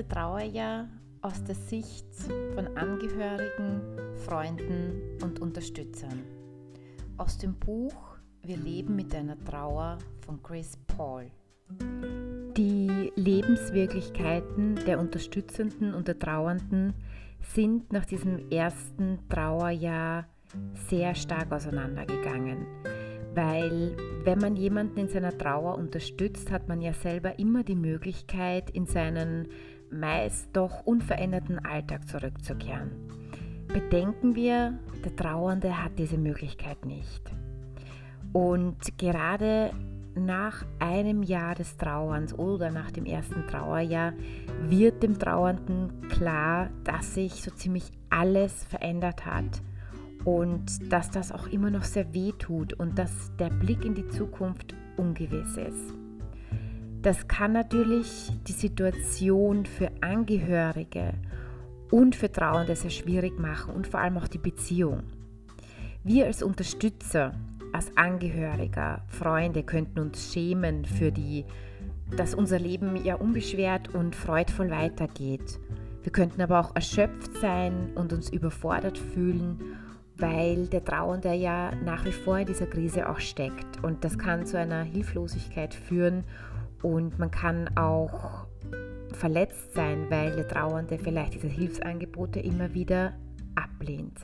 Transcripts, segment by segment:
erste Trauerjahr aus der Sicht von Angehörigen, Freunden und Unterstützern. Aus dem Buch Wir leben mit einer Trauer von Chris Paul. Die Lebenswirklichkeiten der Unterstützenden und der Trauernden sind nach diesem ersten Trauerjahr sehr stark auseinandergegangen. Weil wenn man jemanden in seiner Trauer unterstützt, hat man ja selber immer die Möglichkeit, in seinen meist doch unveränderten Alltag zurückzukehren. Bedenken wir, der Trauernde hat diese Möglichkeit nicht. Und gerade nach einem Jahr des Trauerns oder nach dem ersten Trauerjahr wird dem Trauernden klar, dass sich so ziemlich alles verändert hat und dass das auch immer noch sehr weh tut und dass der Blick in die Zukunft ungewiss ist. Das kann natürlich die Situation für Angehörige und für Trauernde sehr schwierig machen und vor allem auch die Beziehung. Wir als Unterstützer, als Angehöriger, Freunde könnten uns schämen für die, dass unser Leben ja unbeschwert und freudvoll weitergeht. Wir könnten aber auch erschöpft sein und uns überfordert fühlen weil der Trauernde ja nach wie vor in dieser Krise auch steckt. Und das kann zu einer Hilflosigkeit führen und man kann auch verletzt sein, weil der Trauernde vielleicht diese Hilfsangebote immer wieder ablehnt.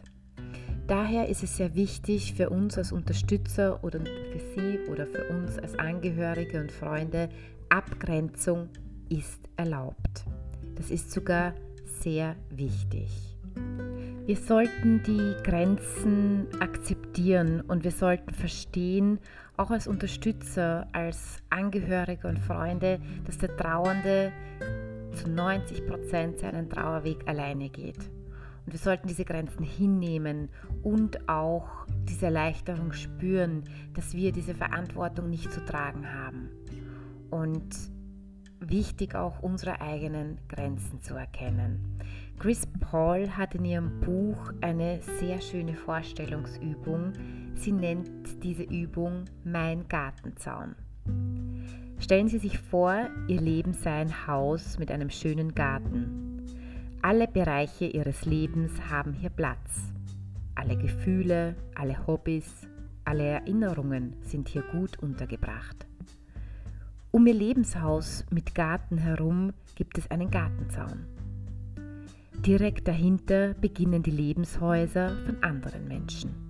Daher ist es sehr wichtig für uns als Unterstützer oder für Sie oder für uns als Angehörige und Freunde, Abgrenzung ist erlaubt. Das ist sogar sehr wichtig. Wir sollten die Grenzen akzeptieren und wir sollten verstehen, auch als Unterstützer, als Angehörige und Freunde, dass der Trauernde zu 90 Prozent seinen Trauerweg alleine geht. Und wir sollten diese Grenzen hinnehmen und auch diese Erleichterung spüren, dass wir diese Verantwortung nicht zu tragen haben. Und wichtig auch unsere eigenen Grenzen zu erkennen. Chris Paul hat in ihrem Buch eine sehr schöne Vorstellungsübung. Sie nennt diese Übung Mein Gartenzaun. Stellen Sie sich vor, Ihr Leben sei ein Haus mit einem schönen Garten. Alle Bereiche Ihres Lebens haben hier Platz. Alle Gefühle, alle Hobbys, alle Erinnerungen sind hier gut untergebracht. Um Ihr Lebenshaus mit Garten herum gibt es einen Gartenzaun. Direkt dahinter beginnen die Lebenshäuser von anderen Menschen.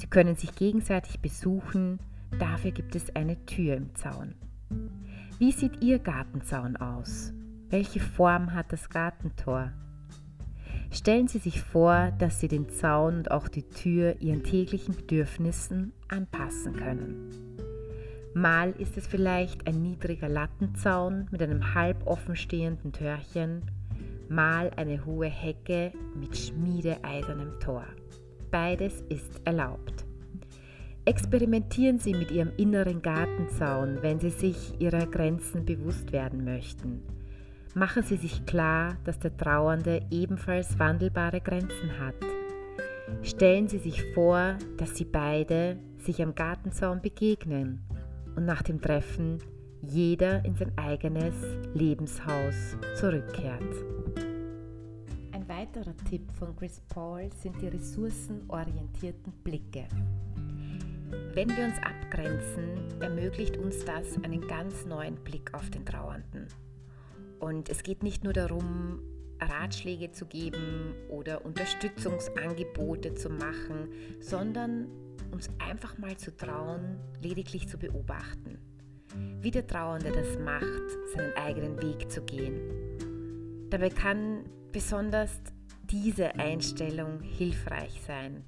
Sie können sich gegenseitig besuchen, dafür gibt es eine Tür im Zaun. Wie sieht Ihr Gartenzaun aus? Welche Form hat das Gartentor? Stellen Sie sich vor, dass Sie den Zaun und auch die Tür Ihren täglichen Bedürfnissen anpassen können. Mal ist es vielleicht ein niedriger Lattenzaun mit einem halb offen stehenden Törchen mal eine hohe Hecke mit schmiedeeisernem Tor. Beides ist erlaubt. Experimentieren Sie mit Ihrem inneren Gartenzaun, wenn Sie sich Ihrer Grenzen bewusst werden möchten. Machen Sie sich klar, dass der Trauernde ebenfalls wandelbare Grenzen hat. Stellen Sie sich vor, dass Sie beide sich am Gartenzaun begegnen und nach dem Treffen jeder in sein eigenes Lebenshaus zurückkehrt. Ein weiterer Tipp von Chris Paul sind die ressourcenorientierten Blicke. Wenn wir uns abgrenzen, ermöglicht uns das einen ganz neuen Blick auf den Trauernden. Und es geht nicht nur darum, Ratschläge zu geben oder Unterstützungsangebote zu machen, sondern uns einfach mal zu trauen, lediglich zu beobachten wie der Trauernde das macht, seinen eigenen Weg zu gehen. Dabei kann besonders diese Einstellung hilfreich sein.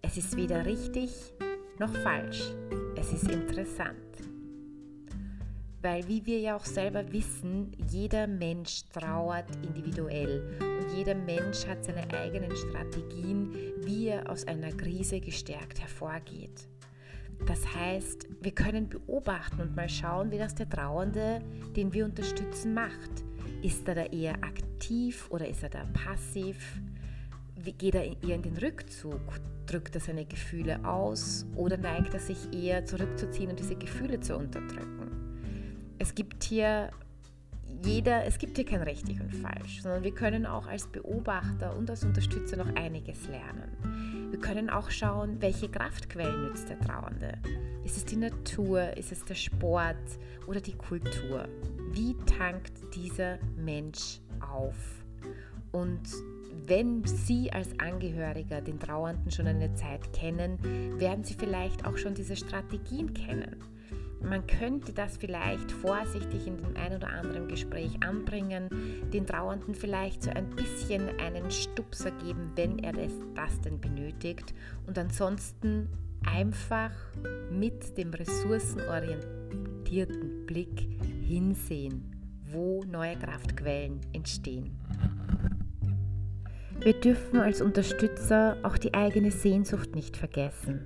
Es ist weder richtig noch falsch, es ist interessant. Weil, wie wir ja auch selber wissen, jeder Mensch trauert individuell und jeder Mensch hat seine eigenen Strategien, wie er aus einer Krise gestärkt hervorgeht. Das heißt, wir können beobachten und mal schauen, wie das der Trauernde, den wir unterstützen, macht. Ist er da eher aktiv oder ist er da passiv? Wie geht er eher in den Rückzug? Drückt er seine Gefühle aus oder neigt er sich eher zurückzuziehen und diese Gefühle zu unterdrücken? Es gibt hier jeder, es gibt hier kein richtig und falsch, sondern wir können auch als Beobachter und als Unterstützer noch einiges lernen. Wir können auch schauen, welche Kraftquellen nützt der Trauernde. Ist es die Natur, ist es der Sport oder die Kultur? Wie tankt dieser Mensch auf? Und wenn Sie als Angehöriger den Trauernden schon eine Zeit kennen, werden Sie vielleicht auch schon diese Strategien kennen. Man könnte das vielleicht vorsichtig in dem ein oder anderen Gespräch anbringen, den Trauernden vielleicht so ein bisschen einen Stupser geben, wenn er das, das denn benötigt und ansonsten einfach mit dem ressourcenorientierten Blick hinsehen, wo neue Kraftquellen entstehen. Wir dürfen als Unterstützer auch die eigene Sehnsucht nicht vergessen.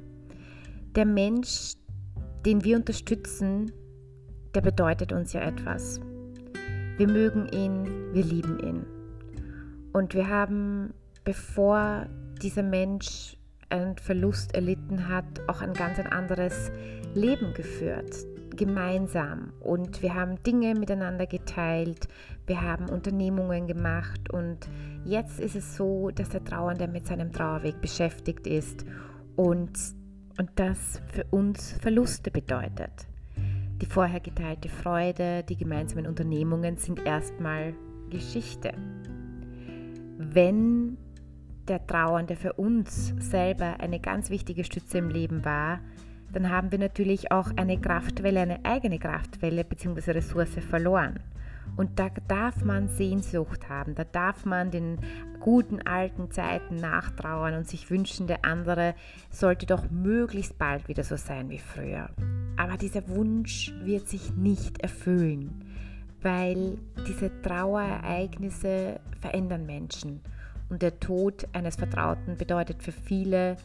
Der Mensch, den wir unterstützen, der bedeutet uns ja etwas. Wir mögen ihn, wir lieben ihn. Und wir haben, bevor dieser Mensch einen Verlust erlitten hat, auch ein ganz anderes Leben geführt gemeinsam und wir haben Dinge miteinander geteilt, wir haben Unternehmungen gemacht und jetzt ist es so, dass der Trauernde mit seinem Trauerweg beschäftigt ist und, und das für uns Verluste bedeutet. Die vorher geteilte Freude, die gemeinsamen Unternehmungen sind erstmal Geschichte. Wenn der Trauernde für uns selber eine ganz wichtige Stütze im Leben war, dann haben wir natürlich auch eine Kraftwelle, eine eigene Kraftwelle bzw. Ressource verloren. Und da darf man Sehnsucht haben, da darf man den guten alten Zeiten nachtrauern und sich wünschen, der andere sollte doch möglichst bald wieder so sein wie früher. Aber dieser Wunsch wird sich nicht erfüllen, weil diese Trauerereignisse verändern Menschen. Und der Tod eines Vertrauten bedeutet für viele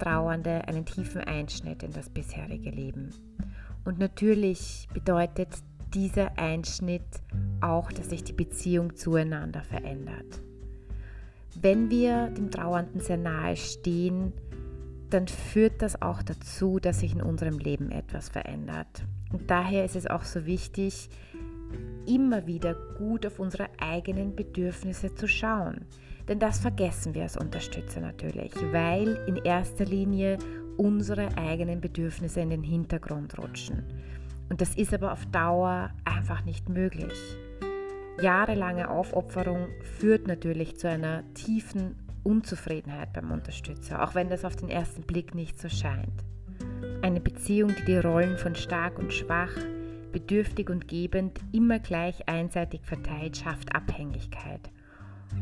Trauernde einen tiefen Einschnitt in das bisherige Leben. Und natürlich bedeutet dieser Einschnitt auch, dass sich die Beziehung zueinander verändert. Wenn wir dem Trauernden sehr nahe stehen, dann führt das auch dazu, dass sich in unserem Leben etwas verändert. Und daher ist es auch so wichtig, immer wieder gut auf unsere eigenen Bedürfnisse zu schauen. Denn das vergessen wir als Unterstützer natürlich, weil in erster Linie unsere eigenen Bedürfnisse in den Hintergrund rutschen. Und das ist aber auf Dauer einfach nicht möglich. Jahrelange Aufopferung führt natürlich zu einer tiefen Unzufriedenheit beim Unterstützer, auch wenn das auf den ersten Blick nicht so scheint. Eine Beziehung, die die Rollen von stark und schwach, bedürftig und gebend immer gleich einseitig verteilt, schafft Abhängigkeit.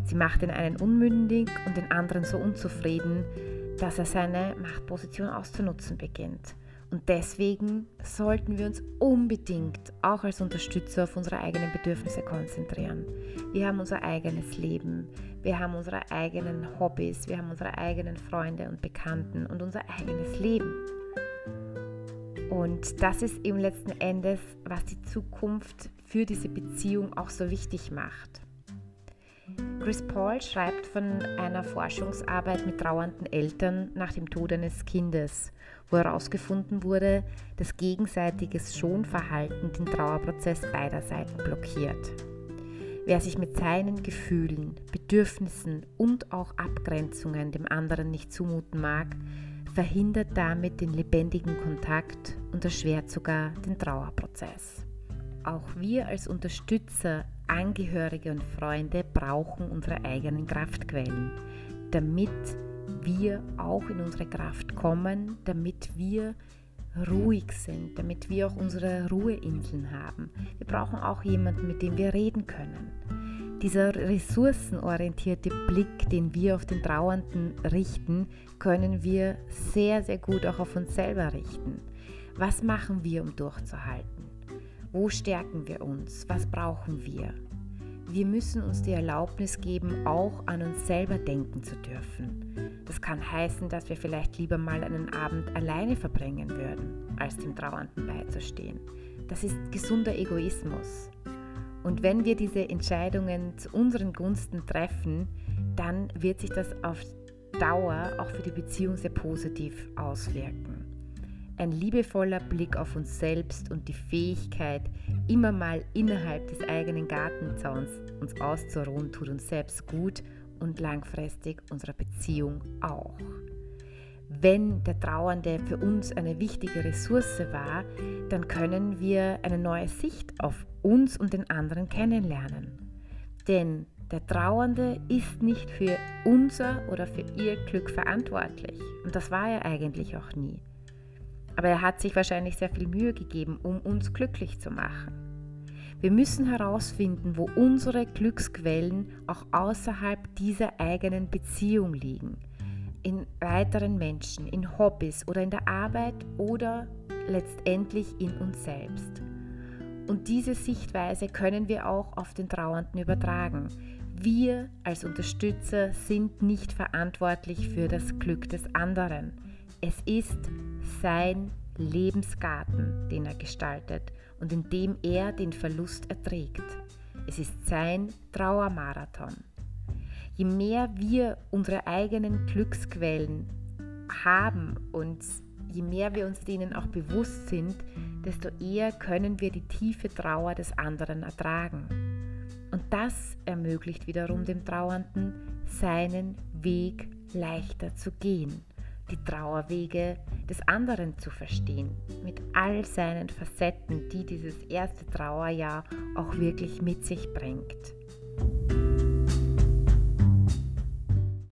Sie macht den einen unmündig und den anderen so unzufrieden, dass er seine Machtposition auszunutzen beginnt. Und deswegen sollten wir uns unbedingt auch als Unterstützer auf unsere eigenen Bedürfnisse konzentrieren. Wir haben unser eigenes Leben, wir haben unsere eigenen Hobbys, wir haben unsere eigenen Freunde und Bekannten und unser eigenes Leben. Und das ist eben letzten Endes, was die Zukunft für diese Beziehung auch so wichtig macht. Chris Paul schreibt von einer Forschungsarbeit mit trauernden Eltern nach dem Tod eines Kindes, wo herausgefunden wurde, dass gegenseitiges Schonverhalten den Trauerprozess beider Seiten blockiert. Wer sich mit seinen Gefühlen, Bedürfnissen und auch Abgrenzungen dem anderen nicht zumuten mag, verhindert damit den lebendigen Kontakt und erschwert sogar den Trauerprozess. Auch wir als Unterstützer Angehörige und Freunde brauchen unsere eigenen Kraftquellen, damit wir auch in unsere Kraft kommen, damit wir ruhig sind, damit wir auch unsere Ruheinseln haben. Wir brauchen auch jemanden, mit dem wir reden können. Dieser ressourcenorientierte Blick, den wir auf den Trauernden richten, können wir sehr, sehr gut auch auf uns selber richten. Was machen wir, um durchzuhalten? Wo stärken wir uns? Was brauchen wir? Wir müssen uns die Erlaubnis geben, auch an uns selber denken zu dürfen. Das kann heißen, dass wir vielleicht lieber mal einen Abend alleine verbringen würden, als dem Trauernden beizustehen. Das ist gesunder Egoismus. Und wenn wir diese Entscheidungen zu unseren Gunsten treffen, dann wird sich das auf Dauer auch für die Beziehung sehr positiv auswirken. Ein liebevoller Blick auf uns selbst und die Fähigkeit, immer mal innerhalb des eigenen Gartenzauns uns auszuruhen, tut uns selbst gut und langfristig unserer Beziehung auch. Wenn der Trauernde für uns eine wichtige Ressource war, dann können wir eine neue Sicht auf uns und den anderen kennenlernen. Denn der Trauernde ist nicht für unser oder für ihr Glück verantwortlich. Und das war er eigentlich auch nie. Aber er hat sich wahrscheinlich sehr viel Mühe gegeben, um uns glücklich zu machen. Wir müssen herausfinden, wo unsere Glücksquellen auch außerhalb dieser eigenen Beziehung liegen. In weiteren Menschen, in Hobbys oder in der Arbeit oder letztendlich in uns selbst. Und diese Sichtweise können wir auch auf den Trauernden übertragen. Wir als Unterstützer sind nicht verantwortlich für das Glück des anderen. Es ist sein Lebensgarten, den er gestaltet und in dem er den Verlust erträgt. Es ist sein Trauermarathon. Je mehr wir unsere eigenen Glücksquellen haben und je mehr wir uns denen auch bewusst sind, desto eher können wir die tiefe Trauer des anderen ertragen. Und das ermöglicht wiederum dem Trauernden, seinen Weg leichter zu gehen die Trauerwege des anderen zu verstehen, mit all seinen Facetten, die dieses erste Trauerjahr auch wirklich mit sich bringt.